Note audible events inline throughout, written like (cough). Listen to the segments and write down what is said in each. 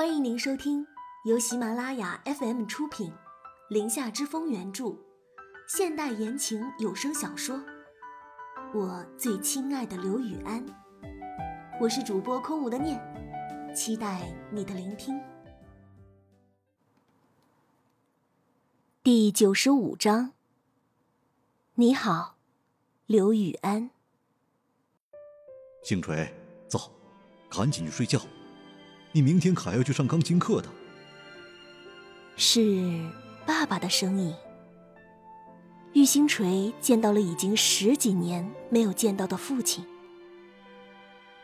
欢迎您收听由喜马拉雅 FM 出品，《林下之风》原著，现代言情有声小说《我最亲爱的刘雨安》。我是主播空无的念，期待你的聆听。第九十五章。你好，刘雨安。星锤，走，赶紧去睡觉。你明天还要去上钢琴课的。是爸爸的声音。玉星锤见到了已经十几年没有见到的父亲，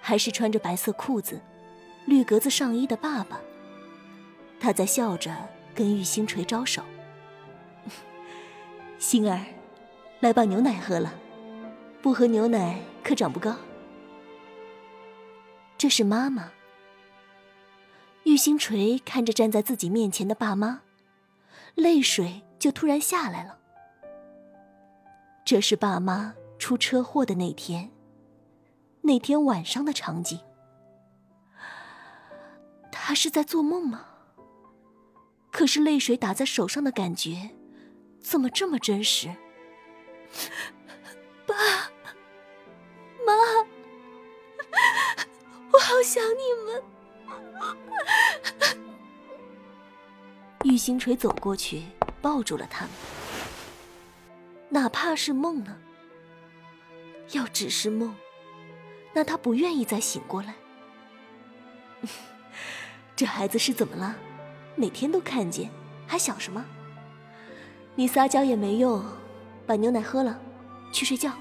还是穿着白色裤子、绿格子上衣的爸爸。他在笑着跟玉星锤招手：“ (laughs) 星儿，来把牛奶喝了，不喝牛奶可长不高。”这是妈妈。玉星锤看着站在自己面前的爸妈，泪水就突然下来了。这是爸妈出车祸的那天，那天晚上的场景。他是在做梦吗？可是泪水打在手上的感觉，怎么这么真实？爸妈，我好想你们。玉星锤走过去，抱住了他们。哪怕是梦呢？要只是梦，那他不愿意再醒过来。(laughs) 这孩子是怎么了？每天都看见，还想什么？你撒娇也没用，把牛奶喝了，去睡觉。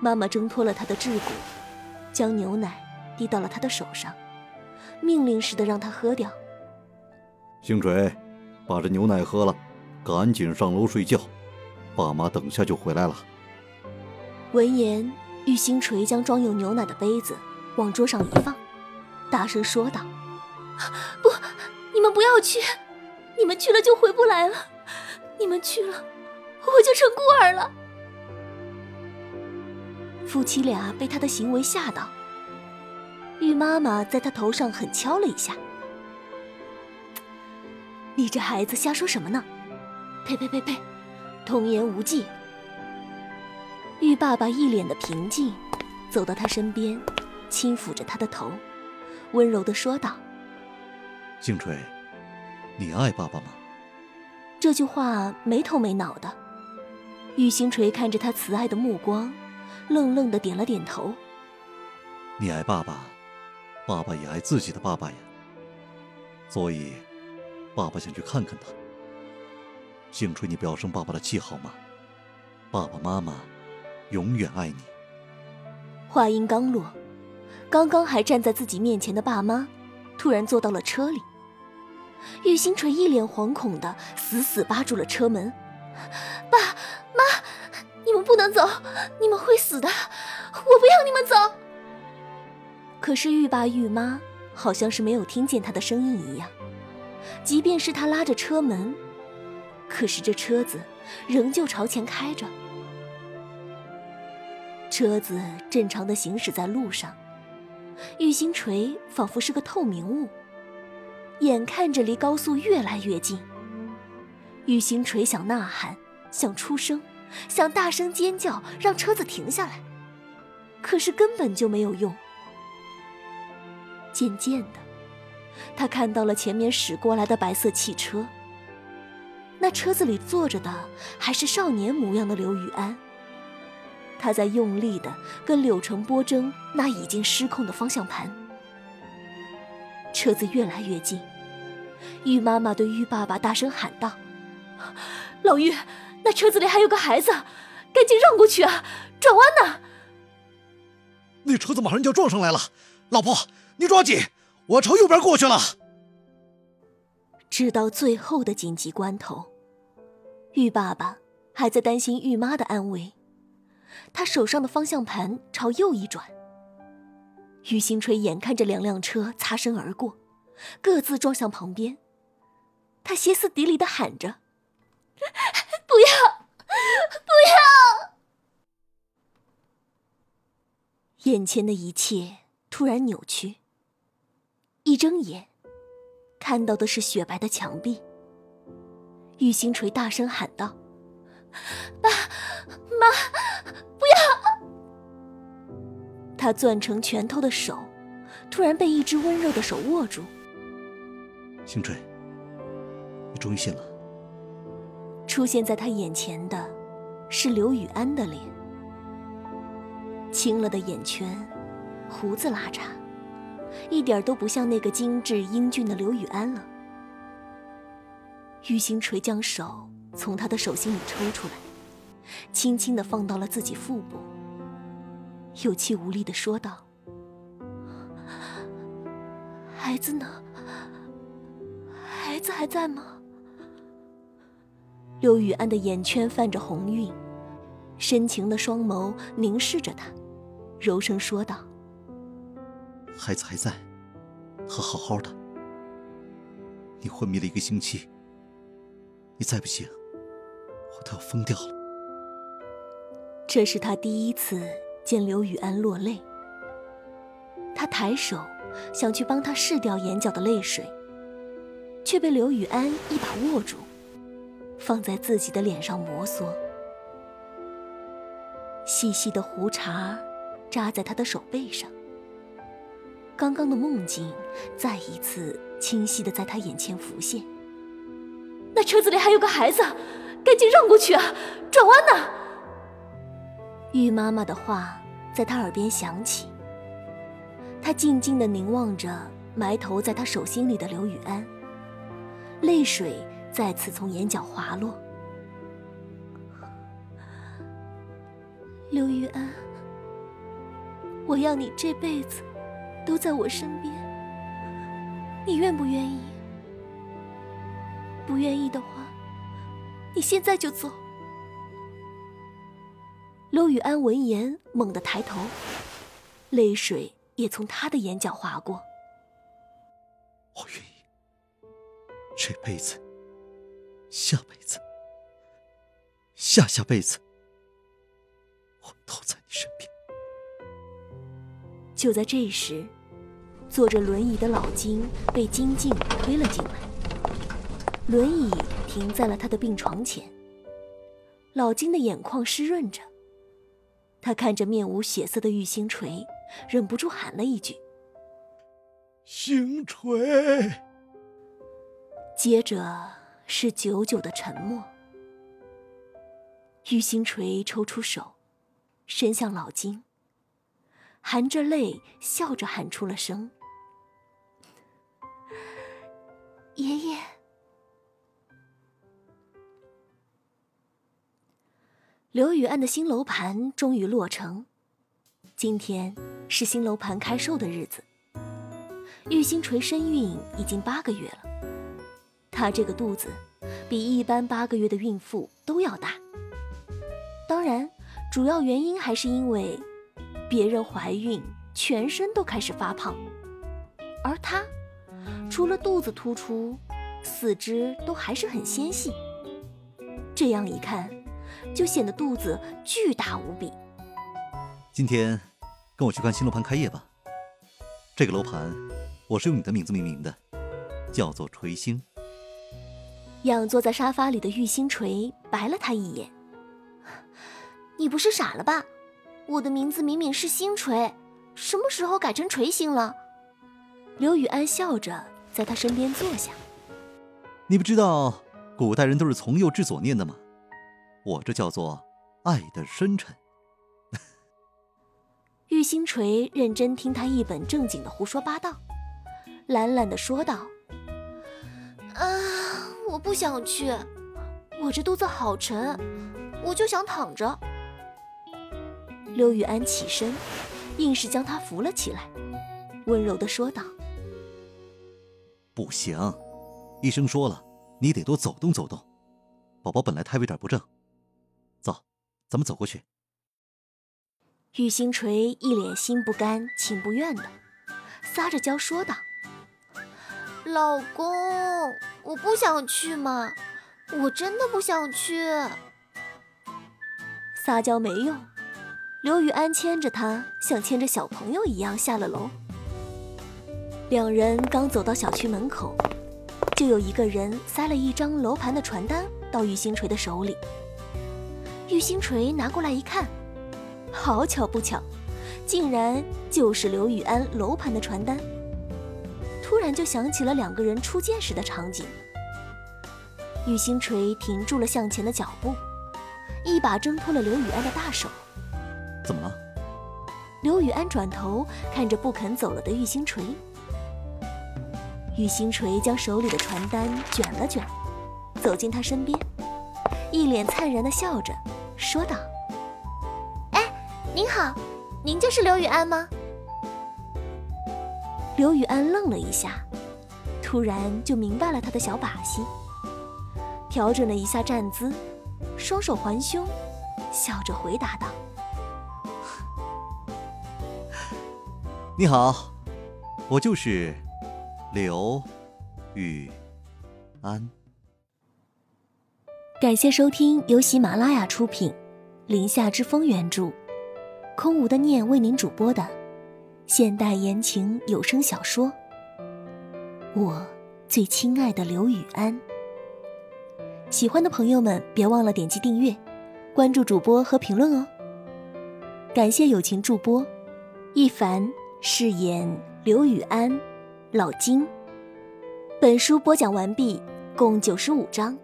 妈妈挣脱了他的桎梏，将牛奶。递到了他的手上，命令似的让他喝掉。星锤，把这牛奶喝了，赶紧上楼睡觉，爸妈等下就回来了。闻言，玉星锤将装有牛奶的杯子往桌上一放，大声说道：“不，你们不要去，你们去了就回不来了，你们去了，我就成孤儿了。”夫妻俩被他的行为吓到。玉妈妈在他头上狠敲了一下：“你这孩子瞎说什么呢？呸呸呸呸，童言无忌。”玉爸爸一脸的平静，走到他身边，轻抚着他的头，温柔的说道：“星锤，你爱爸爸吗？”这句话没头没脑的。玉星锤看着他慈爱的目光，愣愣的点了点头：“你爱爸爸。”爸爸也爱自己的爸爸呀，所以，爸爸想去看看他。星锤，你不要生爸爸的气好吗？爸爸妈妈永远爱你。话音刚落，刚刚还站在自己面前的爸妈，突然坐到了车里。玉星锤一脸惶恐的死死扒住了车门：“爸妈，你们不能走，你们会死的，我不要你们走。”可是玉爸玉妈好像是没有听见他的声音一样，即便是他拉着车门，可是这车子仍旧朝前开着。车子正常的行驶在路上，玉星锤仿佛是个透明物，眼看着离高速越来越近。玉星锤想呐喊，想出声，想大声尖叫，让车子停下来，可是根本就没有用。渐渐的，他看到了前面驶过来的白色汽车。那车子里坐着的还是少年模样的刘雨安。他在用力的跟柳成波争那已经失控的方向盘。车子越来越近，玉妈妈对玉爸爸大声喊道：“老玉，那车子里还有个孩子，赶紧让过去啊！转弯呢！”那车子马上就要撞上来了，老婆。你抓紧，我朝右边过去了。直到最后的紧急关头，玉爸爸还在担心玉妈的安危，他手上的方向盘朝右一转。玉星锤眼看着两辆车擦身而过，各自撞向旁边，他歇斯底里的喊着：“不要，不要！”眼前的一切突然扭曲。一一睁眼，看到的是雪白的墙壁。玉星锤大声喊道：“爸妈，不要！”他攥成拳头的手，突然被一只温柔的手握住。星锤，你终于醒了。出现在他眼前的，是刘雨安的脸，青了的眼圈，胡子拉碴，一点都不像那个精致英俊的刘雨安了。玉星锤将手从他的手心里抽出来，轻轻的放到了自己腹部，有气无力的说道：“孩子呢？孩子还在吗？”刘雨安的眼圈泛着红晕，深情的双眸凝视着他，柔声说道：“孩子还在，他好好的。你昏迷了一个星期。”你再不醒，我都要疯掉了。这是他第一次见刘雨安落泪。他抬手想去帮他拭掉眼角的泪水，却被刘雨安一把握住，放在自己的脸上摩挲。细细的胡茬扎在他的手背上。刚刚的梦境再一次清晰的在他眼前浮现。那车子里还有个孩子，赶紧让过去啊！转弯呢！玉妈妈的话在他耳边响起。他静静的凝望着埋头在他手心里的刘雨安，泪水再次从眼角滑落。刘雨安，我要你这辈子都在我身边，你愿不愿意？不愿意的话，你现在就走。刘雨安闻言猛地抬头，泪水也从他的眼角划过。我愿意，这辈子、下辈子、下下辈子，就在这时，坐着轮椅的老金被金靖推了进来。轮椅停在了他的病床前。老金的眼眶湿润着，他看着面无血色的玉星锤，忍不住喊了一句：“星锤。”接着是久久的沉默。玉星锤抽出手，伸向老金，含着泪，笑着喊出了声：“爷爷。”刘雨安的新楼盘终于落成，今天是新楼盘开售的日子。玉星锤身孕已经八个月了，她这个肚子比一般八个月的孕妇都要大。当然，主要原因还是因为别人怀孕全身都开始发胖，而她除了肚子突出，四肢都还是很纤细。这样一看。就显得肚子巨大无比。今天跟我去看新楼盘开业吧。这个楼盘我是用你的名字命名的，叫做垂星。仰坐在沙发里的玉星锤白了他一眼：“你不是傻了吧？我的名字明明是星锤，什么时候改成锤星了？”刘雨安笑着在他身边坐下：“你不知道古代人都是从右至左念的吗？”我这叫做爱的深沉。(laughs) 玉星锤认真听他一本正经的胡说八道，懒懒的说道：“啊，我不想去，我这肚子好沉，我就想躺着。”刘玉安起身，硬是将他扶了起来，温柔的说道：“不行，医生说了，你得多走动走动，宝宝本来胎位有点不正。”走咱们走过去。玉星锤一脸心不甘情不愿的，撒着娇说道：“老公，我不想去嘛，我真的不想去。”撒娇没用，刘雨安牵着他，像牵着小朋友一样下了楼。两人刚走到小区门口，就有一个人塞了一张楼盘的传单到玉星锤的手里。玉星锤拿过来一看，好巧不巧，竟然就是刘雨安楼盘的传单。突然就想起了两个人初见时的场景。玉星锤停住了向前的脚步，一把挣脱了刘雨安的大手。刘雨安转头看着不肯走了的玉星锤。玉星锤将手里的传单卷了卷，走进他身边，一脸灿然的笑着，说道：“哎，您好，您就是刘雨安吗？”刘雨安愣了一下，突然就明白了他的小把戏，调整了一下站姿，双手环胸，笑着回答道：“你好，我就是刘雨安。”感谢收听由喜马拉雅出品，《林下之风》原著，空无的念为您主播的。现代言情有声小说《我最亲爱的刘雨安》，喜欢的朋友们别忘了点击订阅、关注主播和评论哦。感谢友情助播一凡饰演刘雨安、老金。本书播讲完毕，共九十五章，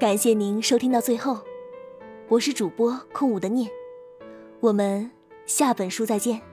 感谢您收听到最后，我是主播空无的念，我们下本书再见。